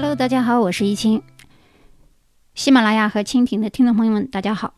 Hello，大家好，我是易清。喜马拉雅和蜻蜓的听众朋友们，大家好。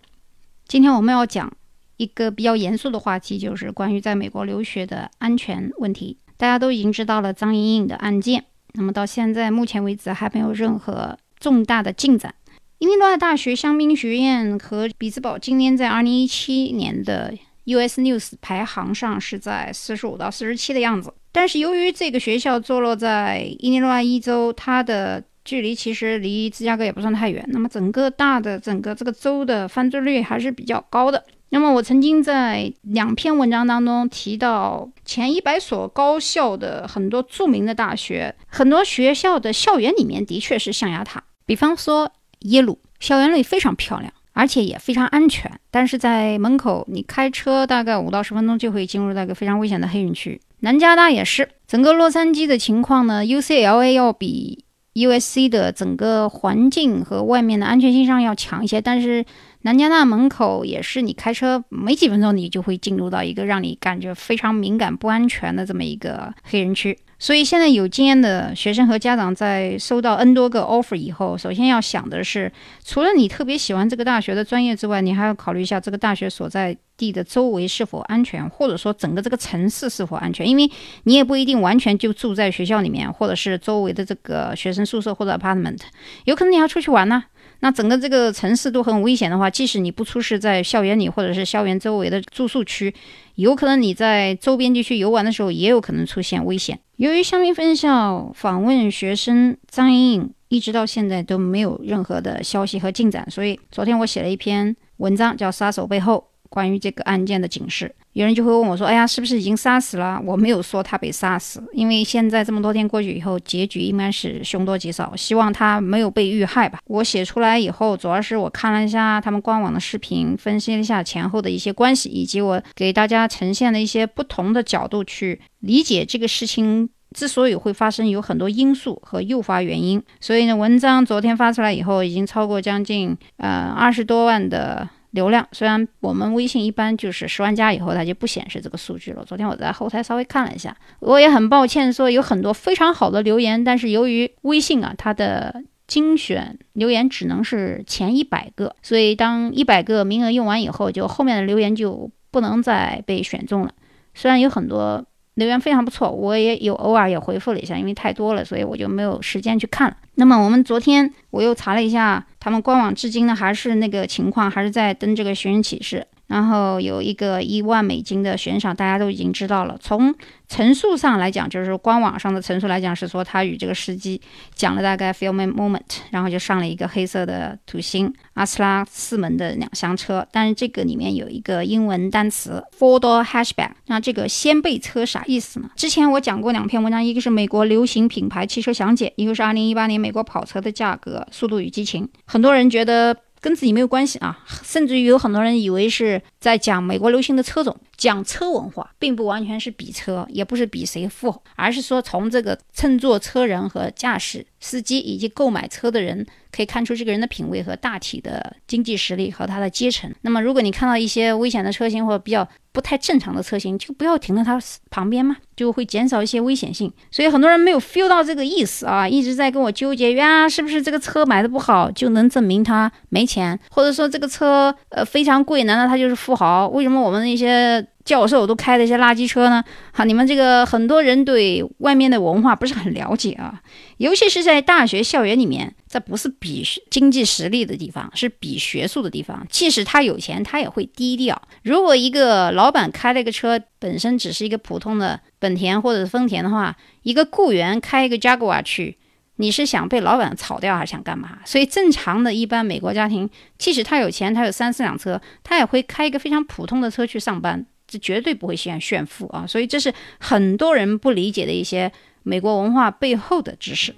今天我们要讲一个比较严肃的话题，就是关于在美国留学的安全问题。大家都已经知道了张莹莹的案件，那么到现在目前为止还没有任何重大的进展。伊利诺伊大学香槟学院和比兹堡今年在2017年的 US News 排行上是在45到47的样子。但是由于这个学校坐落在伊利诺伊州，它的距离其实离芝加哥也不算太远。那么整个大的整个这个州的犯罪率还是比较高的。那么我曾经在两篇文章当中提到，前一百所高校的很多著名的大学，很多学校的校园里面的确是象牙塔。比方说耶鲁，校园里非常漂亮。而且也非常安全，但是在门口，你开车大概五到十分钟就会进入那个非常危险的黑人区。南加大也是，整个洛杉矶的情况呢，UCLA 要比 USC 的整个环境和外面的安全性上要强一些，但是南加大门口也是，你开车没几分钟，你就会进入到一个让你感觉非常敏感、不安全的这么一个黑人区。所以现在有经验的学生和家长在收到 N 多个 offer 以后，首先要想的是，除了你特别喜欢这个大学的专业之外，你还要考虑一下这个大学所在地的周围是否安全，或者说整个这个城市是否安全。因为你也不一定完全就住在学校里面，或者是周围的这个学生宿舍或者 apartment，有可能你要出去玩呢。那整个这个城市都很危险的话，即使你不出事在校园里或者是校园周围的住宿区，有可能你在周边地区游玩的时候也有可能出现危险。由于香槟分校访问学生张莹莹一直到现在都没有任何的消息和进展，所以昨天我写了一篇文章，叫《杀手背后》。关于这个案件的警示，有人就会问我说：“哎呀，是不是已经杀死了？”我没有说他被杀死，因为现在这么多天过去以后，结局应该是凶多吉少。希望他没有被遇害吧。我写出来以后，主要是我看了一下他们官网的视频，分析了一下前后的一些关系，以及我给大家呈现了一些不同的角度去理解这个事情之所以会发生，有很多因素和诱发原因。所以呢，文章昨天发出来以后，已经超过将近呃二十多万的。流量虽然我们微信一般就是十万加以后它就不显示这个数据了。昨天我在后台稍微看了一下，我也很抱歉说有很多非常好的留言，但是由于微信啊它的精选留言只能是前一百个，所以当一百个名额用完以后，就后面的留言就不能再被选中了。虽然有很多。留言非常不错，我也有偶尔也回复了一下，因为太多了，所以我就没有时间去看了。那么我们昨天我又查了一下，他们官网至今呢还是那个情况，还是在登这个寻人启事。然后有一个一万美金的悬赏，大家都已经知道了。从陈述上来讲，就是官网上的陈述来讲，是说他与这个司机讲了大概 few moment，然后就上了一个黑色的土星阿斯拉四门的两厢车。但是这个里面有一个英文单词 four door hatchback，那这个掀背车啥意思呢？之前我讲过两篇文章，一个是美国流行品牌汽车详解，一个是二零一八年美国跑车的价格，速度与激情。很多人觉得。跟自己没有关系啊，甚至于有很多人以为是在讲美国流行的车种，讲车文化，并不完全是比车，也不是比谁富，而是说从这个乘坐车人和驾驶司机以及购买车的人。可以看出这个人的品味和大体的经济实力和他的阶层。那么，如果你看到一些危险的车型或者比较不太正常的车型，就不要停在它旁边嘛，就会减少一些危险性。所以很多人没有 feel 到这个意思啊，一直在跟我纠结呀，是不是这个车买的不好就能证明他没钱，或者说这个车呃非常贵，难道他就是富豪？为什么我们那些？教授都开的一些垃圾车呢？哈，你们这个很多人对外面的文化不是很了解啊，尤其是在大学校园里面，这不是比经济实力的地方，是比学术的地方。即使他有钱，他也会低调。如果一个老板开了一个车，本身只是一个普通的本田或者是丰田的话，一个雇员开一个 Jaguar 去，你是想被老板炒掉还是想干嘛？所以正常的一般美国家庭，即使他有钱，他有三四辆车，他也会开一个非常普通的车去上班。是绝对不会炫炫富啊，所以这是很多人不理解的一些美国文化背后的知识。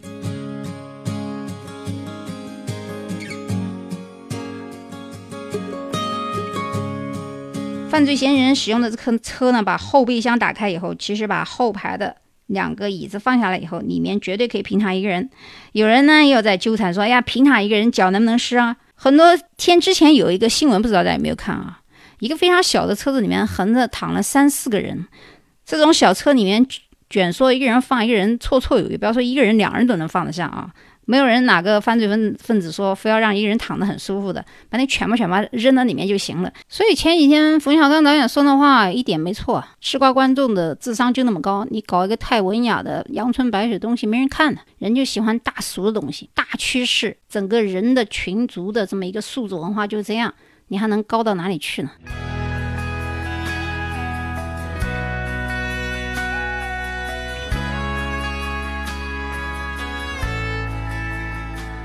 犯罪嫌疑人使用的这颗车呢，把后备箱打开以后，其实把后排的两个椅子放下来以后，里面绝对可以平躺一个人。有人呢又在纠缠说：“哎呀，平躺一个人脚能不能湿啊？”很多天之前有一个新闻，不知道大家有没有看啊？一个非常小的车子里面横着躺了三四个人，这种小车里面卷缩一个人放一个人绰绰有余，不要说一个人，两人都能放得下啊。没有人哪个犯罪分分子说非要让一个人躺得很舒服的，把那全部全部扔到里面就行了。所以前几天冯小刚导演说的话一点没错，吃瓜观众的智商就那么高，你搞一个太文雅的阳春白雪东西没人看的，人就喜欢大俗的东西。大趋势，整个人的群族的这么一个素质文化就这样，你还能高到哪里去呢？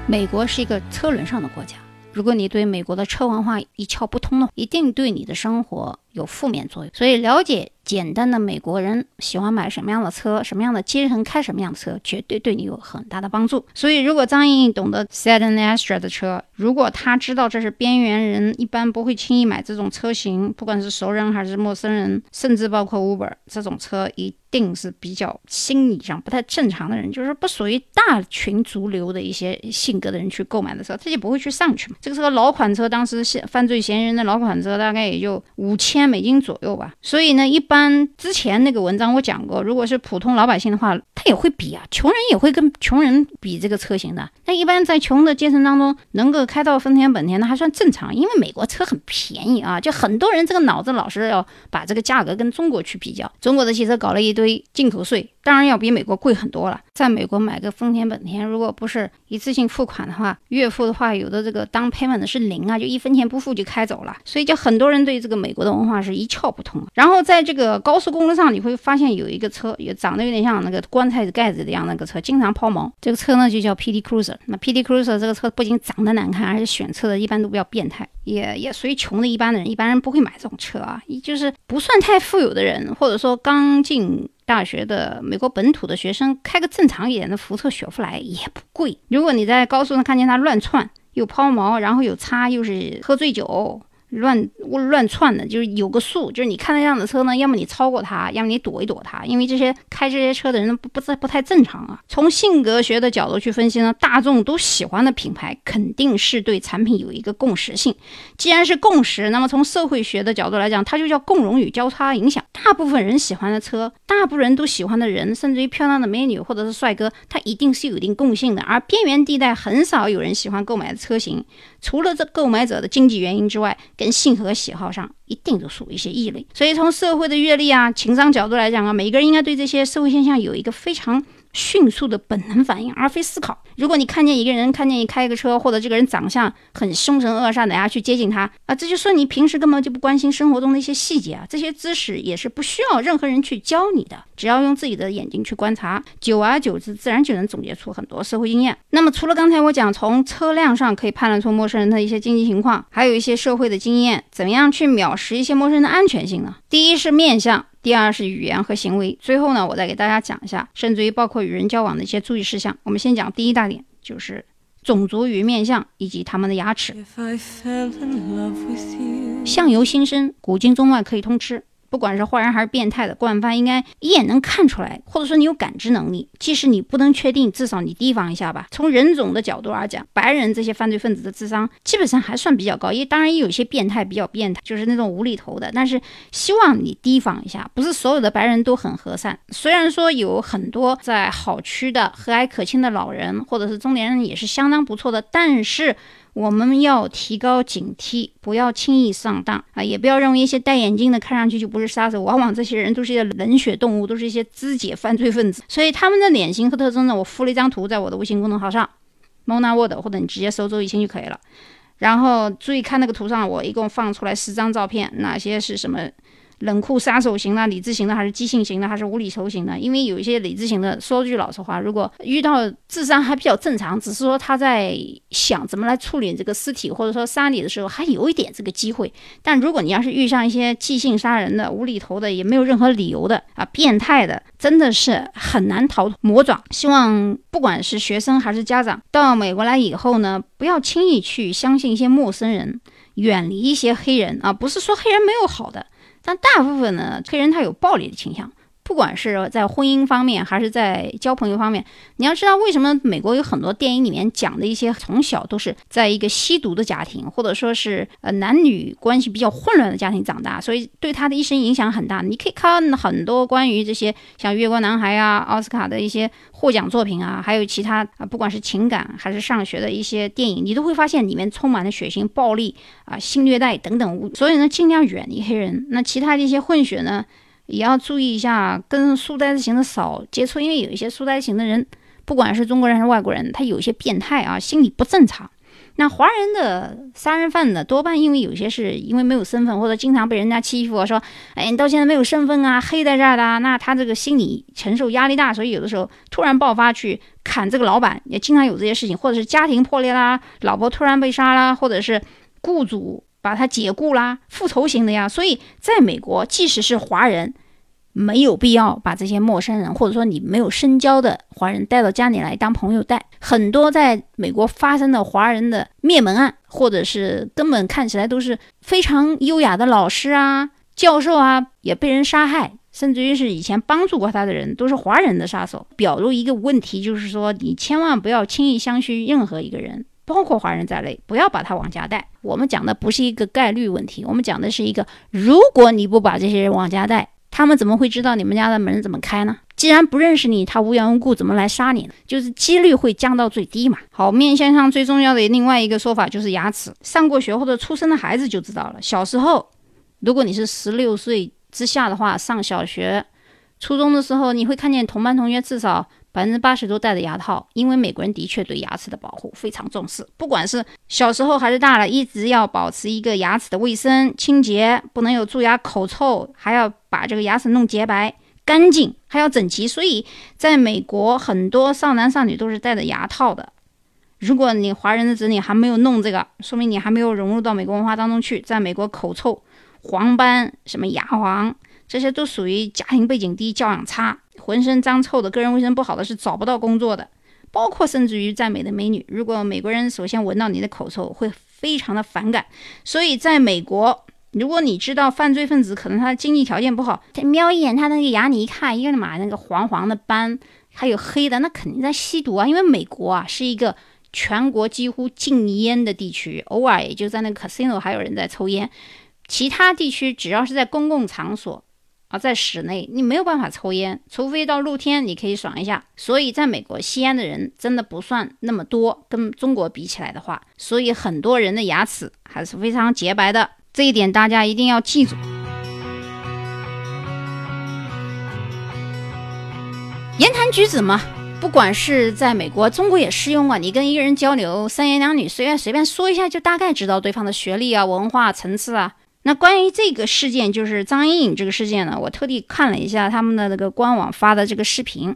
美国是一个车轮上的国家，如果你对美国的车文化一窍不通呢，一定对你的生活有负面作用。所以了解。简单的美国人喜欢买什么样的车，什么样的阶层开什么样的车，绝对对你有很大的帮助。所以，如果张莹莹懂得 Sedan Astra 的车，如果他知道这是边缘人一般不会轻易买这种车型，不管是熟人还是陌生人，甚至包括 Uber 这种车，一定是比较心理上不太正常的人，就是不属于大群族流的一些性格的人去购买的车，他就不会去上去嘛。这个是个老款车，当时嫌犯罪嫌疑人的老款车，大概也就五千美金左右吧。所以呢，一般。之前那个文章我讲过，如果是普通老百姓的话，他也会比啊，穷人也会跟穷人比这个车型的。那一般在穷的阶层当中，能够开到丰田、本田，那还算正常，因为美国车很便宜啊，就很多人这个脑子老是要把这个价格跟中国去比较，中国的汽车搞了一堆进口税。当然要比美国贵很多了。在美国买个丰田、本田，如果不是一次性付款的话，月付的话，有的这个当 payment 的是零啊，就一分钱不付就开走了。所以就很多人对这个美国的文化是一窍不通。然后在这个个高速公路上，你会发现有一个车，也长得有点像那个棺材盖子的样那个车，经常抛锚。这个车呢就叫 PD Cruiser。那 PD Cruiser 这个车不仅长得难看，而且选车的一般都比较变态，也也属于穷的一般的人，一般人不会买这种车啊，就是不算太富有的人，或者说刚进。大学的美国本土的学生开个正常一点的福特雪佛兰也不贵。如果你在高速上看见他乱窜，又抛锚，然后有擦，又是喝醉酒。乱乱窜的，就是有个数，就是你看那样的车呢，要么你超过它，要么你躲一躲它，因为这些开这些车的人不不太不太正常啊。从性格学的角度去分析呢，大众都喜欢的品牌肯定是对产品有一个共识性。既然是共识，那么从社会学的角度来讲，它就叫共荣与交叉影响。大部分人喜欢的车，大部分人都喜欢的人，甚至于漂亮的美女或者是帅哥，它一定是有一定共性的。而边缘地带很少有人喜欢购买的车型，除了这购买者的经济原因之外。跟性格喜好上一定都属于一些异类，所以从社会的阅历啊、情商角度来讲啊，每一个人应该对这些社会现象有一个非常。迅速的本能反应，而非思考。如果你看见一个人，看见你开一个车，或者这个人长相很凶神恶煞的呀，去接近他啊，这就说你平时根本就不关心生活中的一些细节啊。这些知识也是不需要任何人去教你的，只要用自己的眼睛去观察，久而久之，自然就能总结出很多社会经验。那么，除了刚才我讲从车辆上可以判断出陌生人的一些经济情况，还有一些社会的经验，怎么样去藐视一些陌生人的安全性呢？第一是面相。第二是语言和行为，最后呢，我再给大家讲一下，甚至于包括与人交往的一些注意事项。我们先讲第一大点，就是种族与面相以及他们的牙齿。相由心生，古今中外可以通吃。不管是坏人还是变态的，惯犯应该一眼能看出来，或者说你有感知能力。即使你不能确定，至少你提防一下吧。从人种的角度而讲，白人这些犯罪分子的智商基本上还算比较高，也当然也有些变态比较变态，就是那种无厘头的。但是希望你提防一下，不是所有的白人都很和善。虽然说有很多在好区的和蔼可亲的老人或者是中年人也是相当不错的，但是。我们要提高警惕，不要轻易上当啊！也不要认为一些戴眼镜的看上去就不是杀手，往往这些人都是一些冷血动物，都是一些肢解犯罪分子。所以他们的脸型和特征呢，我附了一张图在我的微信公众号上，Mona Word，或者你直接搜周一清就可以了。然后注意看那个图上，我一共放出来十张照片，哪些是什么？冷酷杀手型的、理智型的，还是激性型的，还是无厘头型的？因为有一些理智型的，说句老实话，如果遇到智商还比较正常，只是说他在想怎么来处理这个尸体，或者说杀你的时候，还有一点这个机会。但如果你要是遇上一些即兴杀人的、无厘头的，也没有任何理由的啊，变态的，真的是很难逃魔爪。希望不管是学生还是家长，到美国来以后呢，不要轻易去相信一些陌生人，远离一些黑人啊。不是说黑人没有好的。但大部分呢，黑人他有暴力的倾向，不管是在婚姻方面，还是在交朋友方面，你要知道为什么美国有很多电影里面讲的一些从小都是在一个吸毒的家庭，或者说是呃男女关系比较混乱的家庭长大，所以对他的一生影响很大。你可以看很多关于这些像《月光男孩》啊、奥斯卡的一些获奖作品啊，还有其他啊，不管是情感还是上学的一些电影，你都会发现里面充满了血腥、暴力啊、性虐待等等。所以呢，尽量远离黑人。那其他的一些混血呢？也要注意一下，跟书呆子型的少接触，因为有一些书呆子型的人，不管是中国人还是外国人，他有些变态啊，心理不正常。那华人的杀人犯呢，多半因为有些是因为没有身份，或者经常被人家欺负，说，哎，你到现在没有身份啊，黑在这儿的，那他这个心理承受压力大，所以有的时候突然爆发去砍这个老板，也经常有这些事情，或者是家庭破裂啦，老婆突然被杀啦，或者是雇主。把他解雇啦，复仇型的呀。所以，在美国，即使是华人，没有必要把这些陌生人，或者说你没有深交的华人带到家里来当朋友带。很多在美国发生的华人的灭门案，或者是根本看起来都是非常优雅的老师啊、教授啊，也被人杀害，甚至于是以前帮助过他的人都是华人的杀手。表露一个问题，就是说你千万不要轻易相信任何一个人。包括华人在内，不要把他往家带。我们讲的不是一个概率问题，我们讲的是一个，如果你不把这些人往家带，他们怎么会知道你们家的门怎么开呢？既然不认识你，他无缘无故怎么来杀你呢？就是几率会降到最低嘛。好，面相上最重要的另外一个说法就是牙齿。上过学或者出生的孩子就知道了。小时候，如果你是十六岁之下的话，上小学、初中的时候，你会看见同班同学至少。百分之八十都戴着牙套，因为美国人的确对牙齿的保护非常重视，不管是小时候还是大了，一直要保持一个牙齿的卫生清洁，不能有蛀牙、口臭，还要把这个牙齿弄洁白干净，还要整齐。所以，在美国，很多少男少女都是戴着牙套的。如果你华人的子女还没有弄这个，说明你还没有融入到美国文化当中去。在美国，口臭、黄斑、什么牙黄，这些都属于家庭背景低、教养差。浑身脏臭的、个人卫生不好的是找不到工作的，包括甚至于在美的美女。如果美国人首先闻到你的口臭，会非常的反感。所以在美国，如果你知道犯罪分子可能他的经济条件不好，他瞄一眼他那个牙，你一看，一个嘛那个黄黄的斑，还有黑的，那肯定在吸毒啊。因为美国啊是一个全国几乎禁烟的地区，偶尔也就在那个 casino 还有人在抽烟，其他地区只要是在公共场所。啊，在室内你没有办法抽烟，除非到露天你可以爽一下。所以，在美国吸烟的人真的不算那么多，跟中国比起来的话，所以很多人的牙齿还是非常洁白的，这一点大家一定要记住。言谈举止嘛，不管是在美国、中国也适用啊。你跟一个人交流，三言两语，随便随便说一下，就大概知道对方的学历啊、文化层次啊。那关于这个事件，就是张颖颖这个事件呢，我特地看了一下他们的那个官网发的这个视频。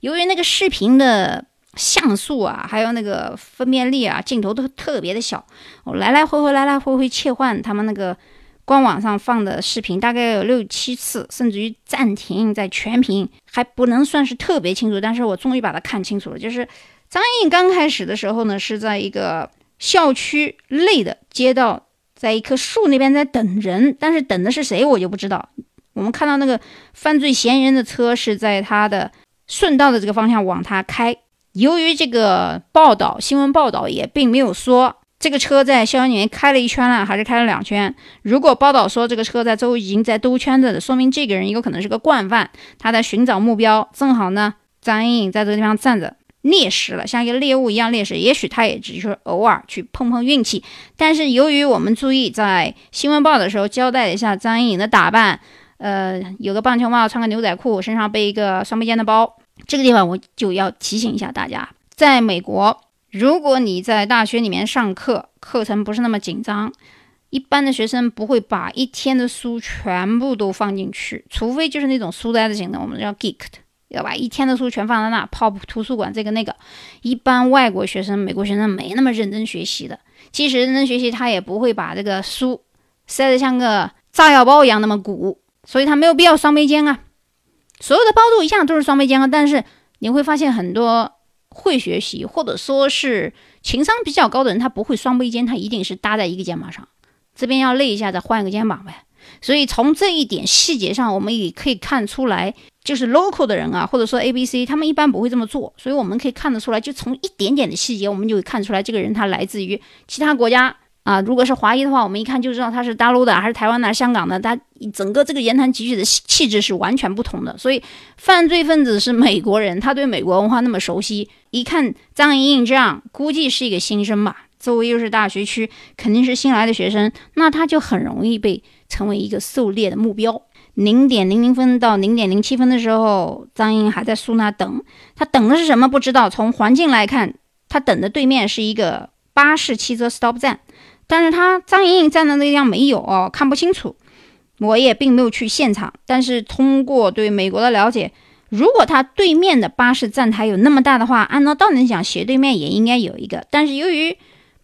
由于那个视频的像素啊，还有那个分辨率啊，镜头都特别的小，我来来回回来来回回切换他们那个官网上放的视频，大概有六七次，甚至于暂停在全屏，还不能算是特别清楚。但是我终于把它看清楚了，就是张颖颖刚开始的时候呢，是在一个校区内的街道。在一棵树那边在等人，但是等的是谁我就不知道。我们看到那个犯罪嫌疑人的车是在他的顺道的这个方向往他开。由于这个报道，新闻报道也并没有说这个车在校园里面开了一圈了，还是开了两圈。如果报道说这个车在周围已经在兜圈子了，说明这个人有可能是个惯犯，他在寻找目标。正好呢，张莹莹在这个地方站着。猎食了，像一个猎物一样猎食。也许他也只是偶尔去碰碰运气，但是由于我们注意在新闻报的时候交代了一下张颖颖的打扮，呃，有个棒球帽，穿个牛仔裤，身上背一个双背肩的包。这个地方我就要提醒一下大家，在美国，如果你在大学里面上课，课程不是那么紧张，一般的学生不会把一天的书全部都放进去，除非就是那种书呆子型的，我们叫 geek 的。要把一天的书全放在那，泡图书馆这个那个。一般外国学生、美国学生没那么认真学习的，即使认真学习，他也不会把这个书塞得像个炸药包一样那么鼓，所以他没有必要双背肩啊。所有的包都一样，都是双背肩啊。但是你会发现很多会学习或者说是情商比较高的人，他不会双背肩，他一定是搭在一个肩膀上。这边要累一下，再换一个肩膀呗。所以从这一点细节上，我们也可以看出来。就是 local 的人啊，或者说 A B C，他们一般不会这么做，所以我们可以看得出来，就从一点点的细节，我们就会看出来这个人他来自于其他国家啊。如果是华裔的话，我们一看就知道他是大陆的，还是台湾的，香港的，他整个这个言谈举止的气质是完全不同的。所以犯罪分子是美国人，他对美国文化那么熟悉，一看张莹莹这样，估计是一个新生吧，周围又是大学区，肯定是新来的学生，那他就很容易被成为一个狩猎的目标。零点零零分到零点零七分的时候，张英还在树那等。他等的是什么？不知道。从环境来看，他等的对面是一个巴士汽车 stop 站，但是他张莹莹站的那个地方没有哦，看不清楚。我也并没有去现场，但是通过对美国的了解，如果他对面的巴士站台有那么大的话，按照道理讲，斜对面也应该有一个。但是由于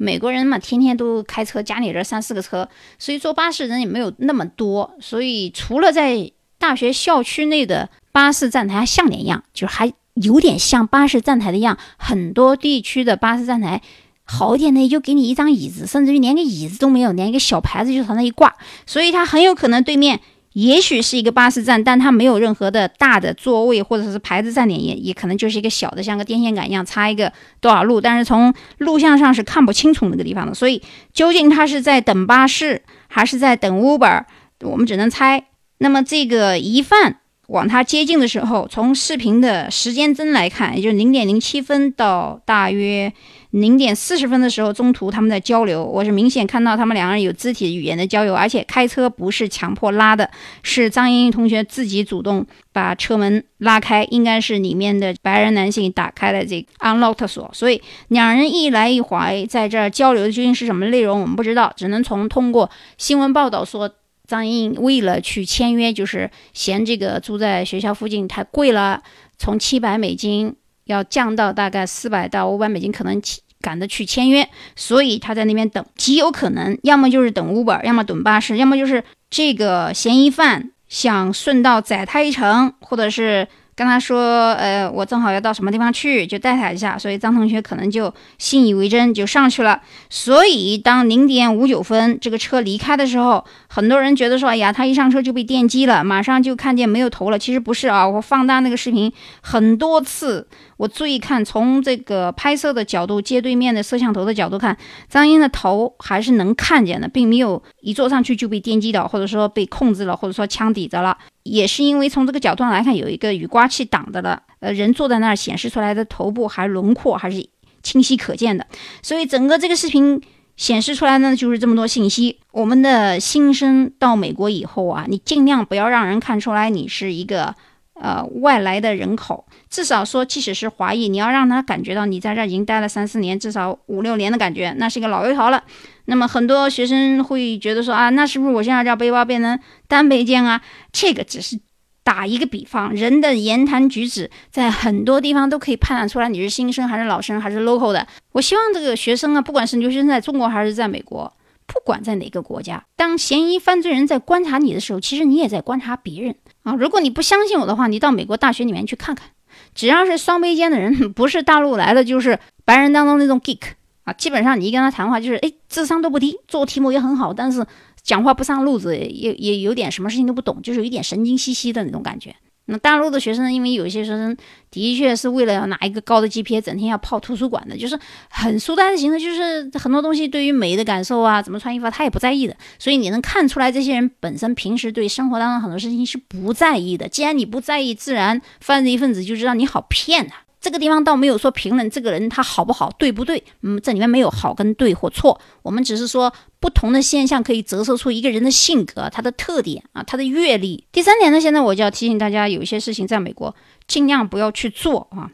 美国人嘛，天天都开车，家里人三四个车，所以坐巴士人也没有那么多。所以除了在大学校区内的巴士站台像点样，就还有点像巴士站台的样。很多地区的巴士站台好一点的，就给你一张椅子，甚至于连个椅子都没有，连一个小牌子就从那一挂。所以它很有可能对面。也许是一个巴士站，但它没有任何的大的座位或者是牌子站点，也也可能就是一个小的，像个电线杆一样插一个多少路，但是从录像上是看不清楚那个地方的。所以究竟他是在等巴士还是在等 Uber，我们只能猜。那么这个疑犯往他接近的时候，从视频的时间针来看，也就是零点零七分到大约。零点四十分的时候，中途他们在交流，我是明显看到他们两个人有肢体语言的交流，而且开车不是强迫拉的，是张莹莹同学自己主动把车门拉开，应该是里面的白人男性打开了这个 unlock 锁，所以两人一来一回在这儿交流的究竟是什么内容，我们不知道，只能从通过新闻报道说，张英为了去签约，就是嫌这个住在学校附近太贵了，从七百美金。要降到大概四百到五百美金，可能赶着去签约，所以他在那边等，极有可能要么就是等 Uber，要么等巴士，要么就是这个嫌疑犯想顺道载他一程，或者是。跟他说，呃，我正好要到什么地方去，就带他一下。所以张同学可能就信以为真，就上去了。所以当零点五九分这个车离开的时候，很多人觉得说，哎呀，他一上车就被电击了，马上就看见没有头了。其实不是啊，我放大那个视频很多次，我注意看，从这个拍摄的角度，街对面的摄像头的角度看，张英的头还是能看见的，并没有一坐上去就被电击倒，或者说被控制了，或者说枪抵着了。也是因为从这个角度上来看，有一个雨刮器挡着了，呃，人坐在那儿显示出来的头部还轮廓还是清晰可见的，所以整个这个视频显示出来呢，就是这么多信息。我们的新生到美国以后啊，你尽量不要让人看出来你是一个。呃，外来的人口，至少说，即使是华裔，你要让他感觉到你在这儿已经待了三四年，至少五六年的感觉，那是一个老油条了。那么很多学生会觉得说啊，那是不是我现在要背包变成单背肩啊？这个只是打一个比方，人的言谈举止在很多地方都可以判断出来你是新生还是老生还是 local 的。我希望这个学生啊，不管是留学生在中国还是在美国。不管在哪个国家，当嫌疑犯罪人在观察你的时候，其实你也在观察别人啊。如果你不相信我的话，你到美国大学里面去看看，只要是双背肩的人，不是大陆来的，就是白人当中那种 geek 啊，基本上你一跟他谈话，就是哎，智商都不低，做题目也很好，但是讲话不上路子，也也有点什么事情都不懂，就是有一点神经兮兮的那种感觉。那大陆的学生，因为有些学生的确是为了要拿一个高的 GPA，整天要泡图书馆的，就是很书呆子型的，就是很多东西对于美的感受啊，怎么穿衣服他也不在意的。所以你能看出来，这些人本身平时对生活当中很多事情是不在意的。既然你不在意，自然犯罪分子就知道你好骗啊。这个地方倒没有说评论这个人他好不好，对不对？嗯，这里面没有好跟对或错，我们只是说不同的现象可以折射出一个人的性格、他的特点啊、他的阅历。第三点呢，现在我就要提醒大家，有一些事情在美国尽量不要去做啊。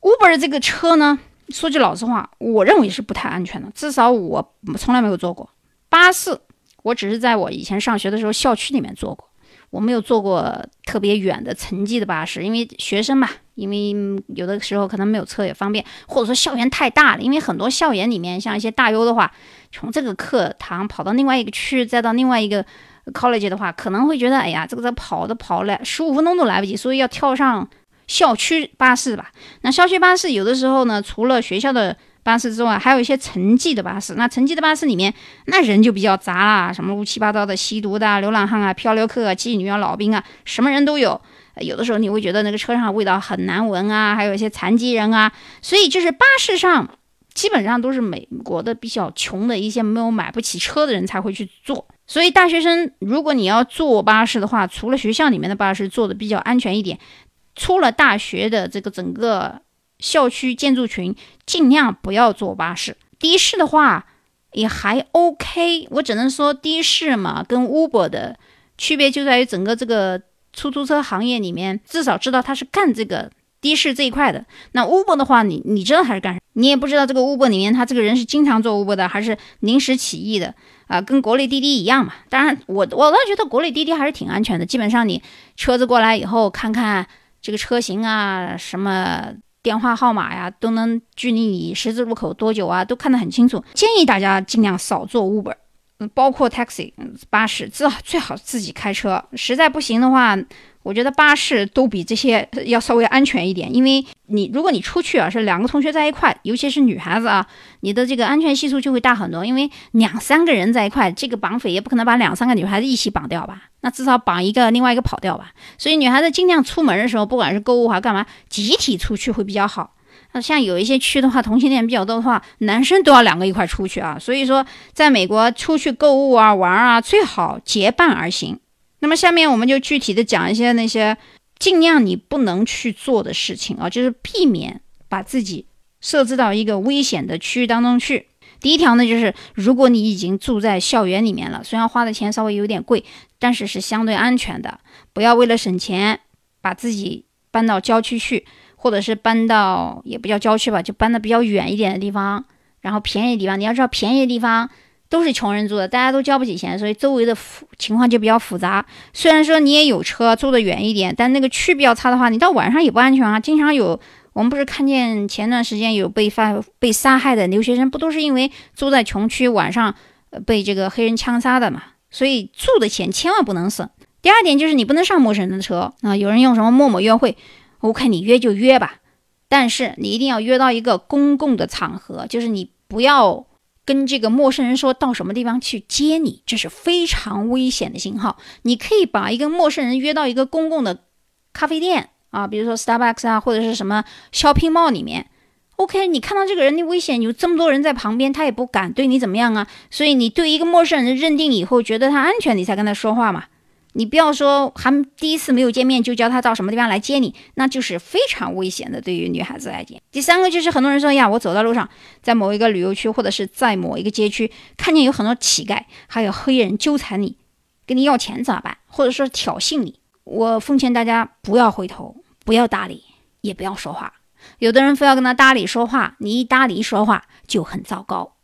Uber 这个车呢，说句老实话，我认为是不太安全的，至少我从来没有坐过。巴士，我只是在我以前上学的时候校区里面坐过。我没有坐过特别远的城际的巴士，因为学生嘛，因为有的时候可能没有车也方便，或者说校园太大了。因为很多校园里面，像一些大优的话，从这个课堂跑到另外一个区，再到另外一个 college 的话，可能会觉得，哎呀，这个在跑都跑了十五分钟都来不及，所以要跳上校区巴士吧。那校区巴士有的时候呢，除了学校的巴士之外，还有一些城际的巴士。那城际的巴士里面，那人就比较杂啦，什么乌七八糟的吸毒的、流浪汉啊、漂流客啊、妓女啊、老兵啊，什么人都有。有的时候你会觉得那个车上味道很难闻啊，还有一些残疾人啊。所以就是巴士上基本上都是美国的比较穷的一些没有买不起车的人才会去坐。所以大学生如果你要坐巴士的话，除了学校里面的巴士坐的比较安全一点，出了大学的这个整个。校区建筑群尽量不要坐巴士，的士的话也还 OK。我只能说的士嘛，跟 Uber 的区别就在于整个这个出租车行业里面，至少知道他是干这个的士这一块的。那 Uber 的话，你你知道他是干啥？你也不知道这个 Uber 里面他这个人是经常做 Uber 的，还是临时起意的啊？跟国内滴滴一样嘛。当然，我我倒觉得国内滴滴还是挺安全的。基本上你车子过来以后，看看这个车型啊，什么。电话号码呀，都能距离你十字路口多久啊，都看得很清楚。建议大家尽量少坐 Uber，包括 taxi，巴士，最好最好自己开车。实在不行的话。我觉得巴士都比这些 要稍微安全一点，因为你如果你出去啊是两个同学在一块，尤其是女孩子啊，你的这个安全系数就会大很多。因为两三个人在一块，这个绑匪也不可能把两三个女孩子一起绑掉吧？那至少绑一个，另外一个跑掉吧。所以女孩子尽量出门的时候，不管是购物还干嘛，集体出去会比较好。那像有一些区的话，同性恋比较多的话，男生都要两个一块出去啊。所以说，在美国出去购物啊玩啊，最好结伴而行。那么下面我们就具体的讲一些那些尽量你不能去做的事情啊，就是避免把自己设置到一个危险的区域当中去。第一条呢，就是如果你已经住在校园里面了，虽然花的钱稍微有点贵，但是是相对安全的。不要为了省钱把自己搬到郊区去，或者是搬到也不叫郊区吧，就搬到比较远一点的地方，然后便宜的地方。你要知道，便宜的地方。都是穷人住的，大家都交不起钱，所以周围的情况就比较复杂。虽然说你也有车，住得远一点，但那个区比较差的话，你到晚上也不安全啊。经常有我们不是看见前段时间有被发被杀害的留学生，不都是因为住在穷区，晚上被这个黑人枪杀的嘛？所以住的钱千万不能省。第二点就是你不能上陌生人的车啊。有人用什么陌陌约会，OK，你约就约吧，但是你一定要约到一个公共的场合，就是你不要。跟这个陌生人说到什么地方去接你，这是非常危险的信号。你可以把一个陌生人约到一个公共的咖啡店啊，比如说 Starbucks 啊，或者是什么 shopping mall 里面。OK，你看到这个人的危险，有这么多人在旁边，他也不敢对你怎么样啊。所以你对一个陌生人认定以后，觉得他安全，你才跟他说话嘛。你不要说还第一次没有见面就叫他到什么地方来接你，那就是非常危险的。对于女孩子来讲，第三个就是很多人说呀，我走在路上，在某一个旅游区或者是在某一个街区，看见有很多乞丐，还有黑人纠缠你，跟你要钱咋办？或者说挑衅你，我奉劝大家不要回头，不要搭理，也不要说话。有的人非要跟他搭理说话，你一搭理一说话就很糟糕。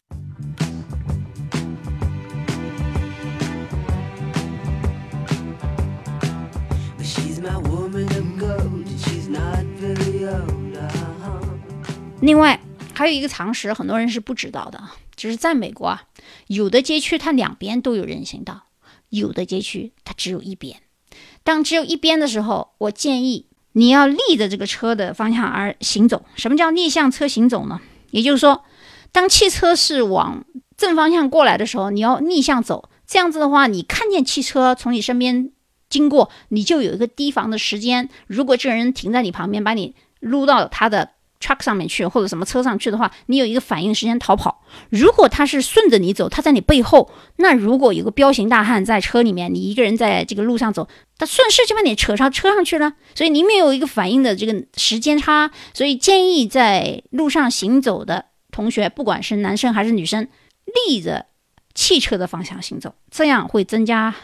另外还有一个常识，很多人是不知道的，就是在美国啊，有的街区它两边都有人行道，有的街区它只有一边。当只有一边的时候，我建议你要逆着这个车的方向而行走。什么叫逆向车行走呢？也就是说，当汽车是往正方向过来的时候，你要逆向走。这样子的话，你看见汽车从你身边经过，你就有一个提防的时间。如果这人停在你旁边，把你撸到他的。Truck 上面去或者什么车上去的话，你有一个反应时间逃跑。如果他是顺着你走，他在你背后，那如果有个彪形大汉在车里面，你一个人在这个路上走，他顺势就把你扯上车上去了。所以你没有一个反应的这个时间差，所以建议在路上行走的同学，不管是男生还是女生，逆着汽车的方向行走，这样会增加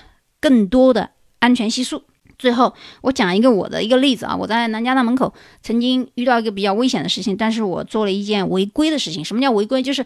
更多的安全系数。最后，我讲一个我的一个例子啊，我在南加大门口曾经遇到一个比较危险的事情，但是我做了一件违规的事情。什么叫违规？就是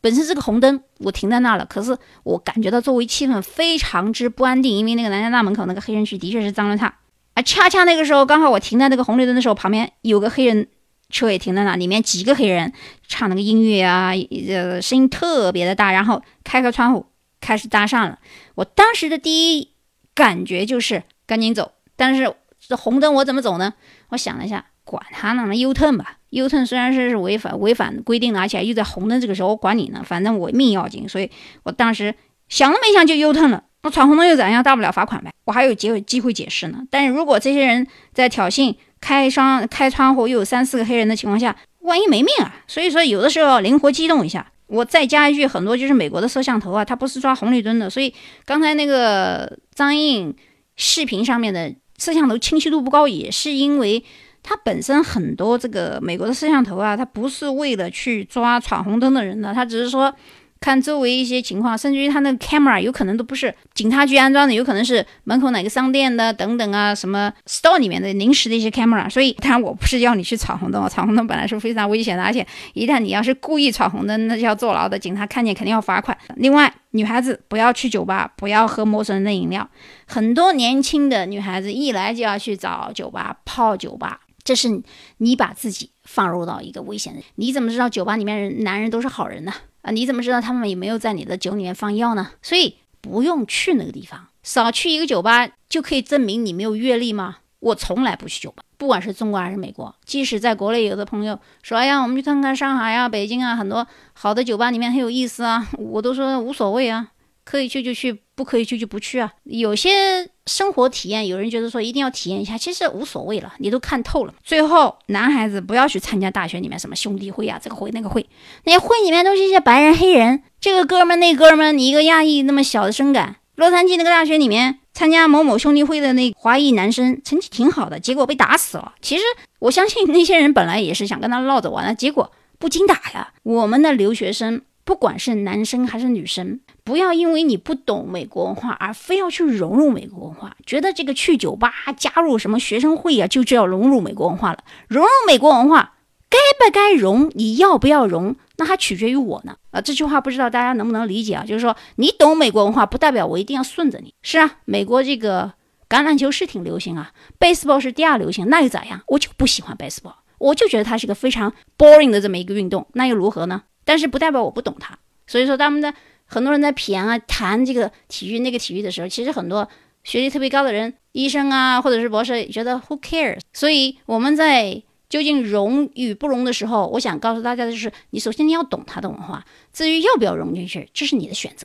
本身这个红灯我停在那了，可是我感觉到周围气氛非常之不安定，因为那个南加大门口那个黑人区的确是脏乱差。而恰恰那个时候，刚好我停在那个红绿灯的时候，旁边有个黑人车也停在那，里面几个黑人唱那个音乐啊，呃，声音特别的大，然后开个窗户开始搭讪了。我当时的第一感觉就是。赶紧走！但是这红灯我怎么走呢？我想了一下，管他呢，那 U turn 吧，U turn 虽然是是违反违反规定的，而且又在红灯这个时候，我管你呢，反正我命要紧，所以我当时想都没想就 U turn 了。那闯红灯又怎样？大不了罚款呗，我还有机会机会解释呢。但是如果这些人在挑衅、开窗开窗户，又有三四个黑人的情况下，万一没命啊！所以说有的时候要灵活机动一下。我再加一句，很多就是美国的摄像头啊，它不是抓红绿灯的，所以刚才那个张印视频上面的摄像头清晰度不高，也是因为它本身很多这个美国的摄像头啊，它不是为了去抓闯红灯的人的，它只是说。看周围一些情况，甚至于他那个 camera 有可能都不是警察局安装的，有可能是门口哪个商店的等等啊，什么 store 里面的临时的一些 camera。所以，当然我不是要你去闯红灯，闯红灯本来是非常危险的，而且一旦你要是故意闯红灯，那就要坐牢的，警察看见肯定要罚款。另外，女孩子不要去酒吧，不要喝陌生人的饮料。很多年轻的女孩子一来就要去找酒吧泡酒吧，这是你把自己放入到一个危险的。你怎么知道酒吧里面人男人都是好人呢？啊你怎么知道他们有没有在你的酒里面放药呢？所以不用去那个地方，少去一个酒吧就可以证明你没有阅历吗？我从来不去酒吧，不管是中国还是美国，即使在国内，有的朋友说：“哎呀，我们去看看上海啊、北京啊，很多好的酒吧里面很有意思啊。”我都说无所谓啊。可以去就去，不可以去就不去啊。有些生活体验，有人觉得说一定要体验一下，其实无所谓了，你都看透了。最后，男孩子不要去参加大学里面什么兄弟会啊，这个会那个会，那些会里面都是一些白人黑人，这个哥们那哥们，你一个亚裔那么小的身感，洛杉矶那个大学里面参加某某兄弟会的那华裔男生成绩挺好的，结果被打死了。其实我相信那些人本来也是想跟他闹着玩的，结果不经打呀。我们的留学生。不管是男生还是女生，不要因为你不懂美国文化而非要去融入美国文化，觉得这个去酒吧加入什么学生会啊，就就要融入美国文化了。融入美国文化该不该融，你要不要融，那还取决于我呢。啊，这句话不知道大家能不能理解啊？就是说你懂美国文化，不代表我一定要顺着你。是啊，美国这个橄榄球是挺流行啊，baseball 是第二流行，那又咋样？我就不喜欢 baseball，我就觉得它是个非常 boring 的这么一个运动，那又如何呢？但是不代表我不懂它，所以说他们的很多人在谝啊谈这个体育那个体育的时候，其实很多学历特别高的人，医生啊或者是博士，觉得 who cares？所以我们在究竟融与不融的时候，我想告诉大家的就是，你首先你要懂它的文化，至于要不要融进去，这是你的选择。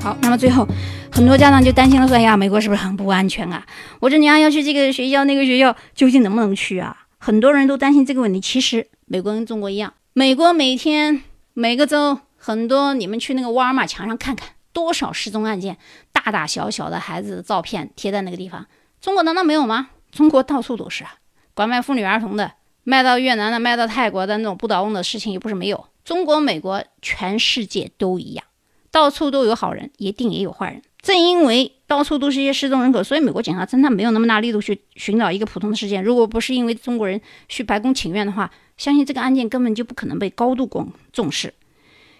好，那么最后很多家长就担心了，说哎呀，美国是不是很不安全啊？我这娘要去这个学校那个学校，究竟能不能去啊？很多人都担心这个问题。其实美国跟中国一样，美国每天每个州很多，你们去那个沃尔玛墙上看看，多少失踪案件，大大小小的孩子的照片贴在那个地方。中国难道没有吗？中国到处都是啊，拐卖妇女儿童的，卖到越南的，卖到泰国的那种不倒翁的事情也不是没有。中国、美国，全世界都一样，到处都有好人，一定也有坏人。正因为到处都是一些失踪人口，所以美国警察侦探没有那么大力度去寻找一个普通的事件。如果不是因为中国人去白宫请愿的话，相信这个案件根本就不可能被高度广重视。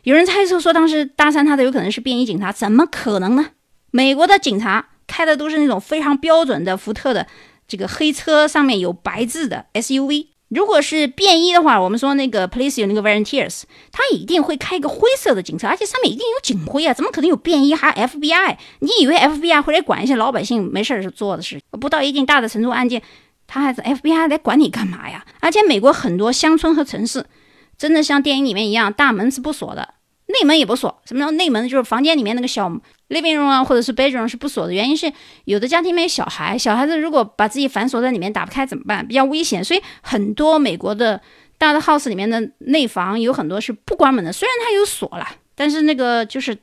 有人猜测说，当时搭讪他的有可能是便衣警察，怎么可能呢？美国的警察开的都是那种非常标准的福特的这个黑车，上面有白字的 SUV。如果是便衣的话，我们说那个 police 有那个 volunteers，他一定会开一个灰色的警车，而且上面一定有警徽啊，怎么可能有便衣还 FBI？你以为 FBI 会来管一些老百姓没事儿做的事？不到一定大的程度案件，他还是 FBI 来管你干嘛呀？而且美国很多乡村和城市，真的像电影里面一样，大门是不锁的。内门也不锁，什么叫内门？就是房间里面那个小 living room 啊，或者是 bedroom 是不锁的。原因是有的家庭里面有小孩，小孩子如果把自己反锁在里面打不开怎么办？比较危险。所以很多美国的大的 house 里面的内房有很多是不关门的，虽然它有锁了，但是那个就是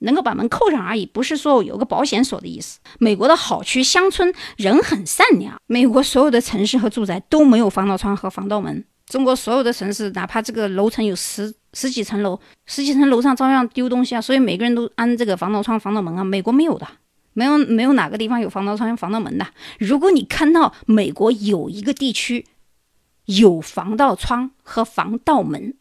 能够把门扣上而已，不是说有个保险锁的意思。美国的好区乡村人很善良，美国所有的城市和住宅都没有防盗窗和防盗门。中国所有的城市，哪怕这个楼层有十十几层楼，十几层楼上照样丢东西啊，所以每个人都安这个防盗窗、防盗门啊。美国没有的，没有没有哪个地方有防盗窗、防盗门的。如果你看到美国有一个地区有防盗窗和防盗门，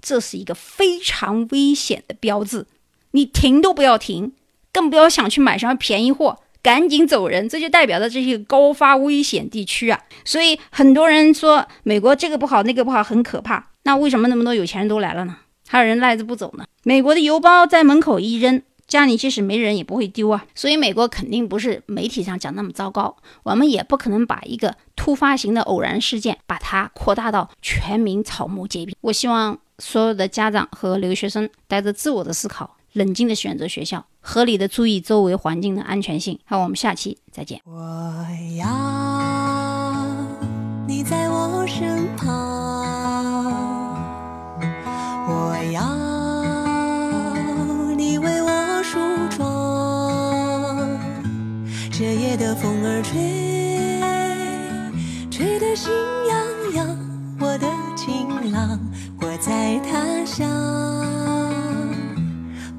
这是一个非常危险的标志，你停都不要停，更不要想去买什么便宜货。赶紧走人，这就代表着这些高发危险地区啊！所以很多人说美国这个不好那个不好，很可怕。那为什么那么多有钱人都来了呢？还有人赖着不走呢？美国的邮包在门口一扔，家里即使没人也不会丢啊。所以美国肯定不是媒体上讲那么糟糕，我们也不可能把一个突发型的偶然事件把它扩大到全民草木皆兵。我希望所有的家长和留学生带着自我的思考，冷静的选择学校，合理的注意周围环境的安全性。好，我们下期再见。我要你在我身旁，我要你为我梳妆。这夜的风儿吹，吹得心痒痒。我的情郎，我在他乡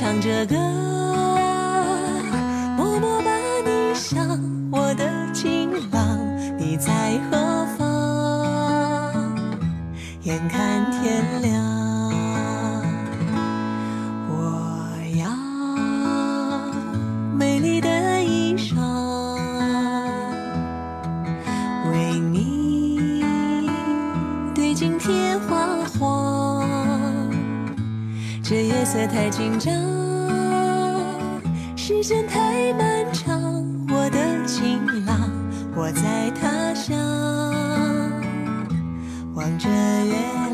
唱着歌，默默把你想，我的情郎，你在何方？眼看天亮。色太紧张，时间太漫长。我的情郎，我在他乡望着月。